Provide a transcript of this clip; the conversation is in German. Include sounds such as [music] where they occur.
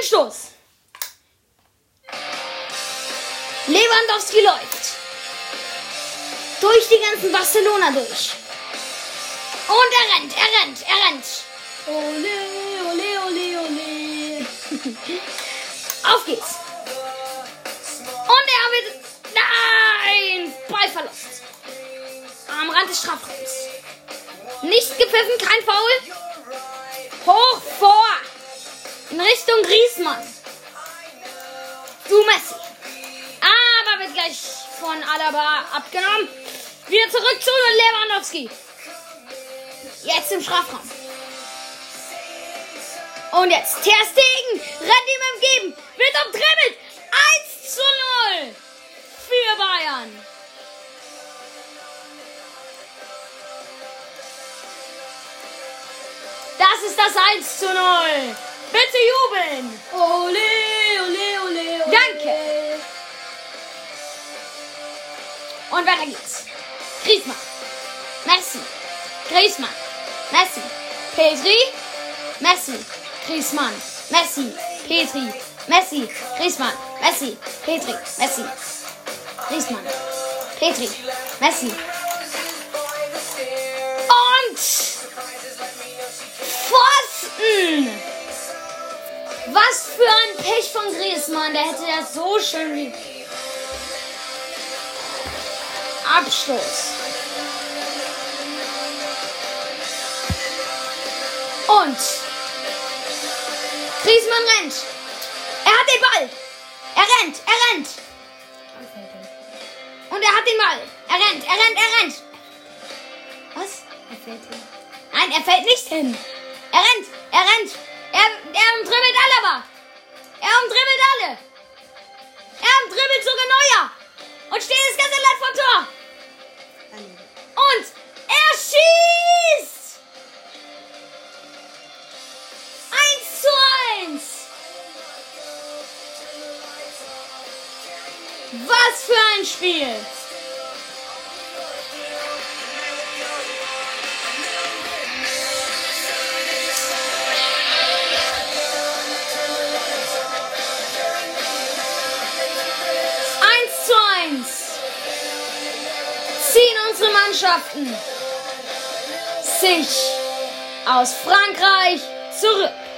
Freistoß. Lewandowski läuft. Durch die ganzen Barcelona durch. Und er rennt, er rennt, er rennt. Ole, ole, ole, ole. [laughs] Auf geht's. Und er wird. Nein! Ballverlust. Am Rand des Strafraums. Nicht gepfiffen, kein Foul. Hoch vor. Richtung Griesmann. Du Messi. Aber wird gleich von Alaba abgenommen. Wieder zurück zu Lewandowski. Jetzt im Strafraum. Und jetzt Ter Stegen rennt ihm entgegen. Wird umdribbelt. 1 zu 0 für Bayern. Das ist das 1 zu 0. Bitte jubeln. Ole, ole, ole, ole. Danke. Und weiter geht's. Griezmann. Messi. Griezmann. Messi. Petri. Messi. Griezmann. Messi. Petri. Messi. Griezmann. Messi. Petri. Messi. Griezmann. Petri. Messi. Und Pech von Griezmann. Der hätte ja so schön Abstoß. Und Griezmann rennt. Er hat den Ball. Er rennt, er rennt. Und er hat den Ball. Er rennt, er rennt, er rennt. Was? Er fällt hin. Nein, er fällt nicht hin. Er rennt. Und steht das ganze Land vor Tor. Und er schießt. 1 zu 1. Was für ein Spiel. Mannschaften sich aus Frankreich zurück.